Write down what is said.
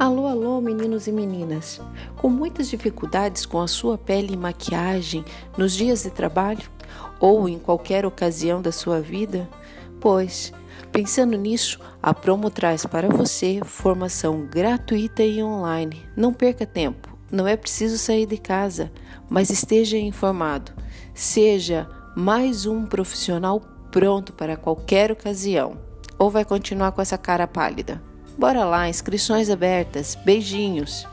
Alô, alô, meninos e meninas. Com muitas dificuldades com a sua pele e maquiagem nos dias de trabalho ou em qualquer ocasião da sua vida? Pois, pensando nisso, a Promo traz para você formação gratuita e online. Não perca tempo. Não é preciso sair de casa, mas esteja informado. Seja mais um profissional pronto para qualquer ocasião. Ou vai continuar com essa cara pálida? Bora lá, inscrições abertas. Beijinhos!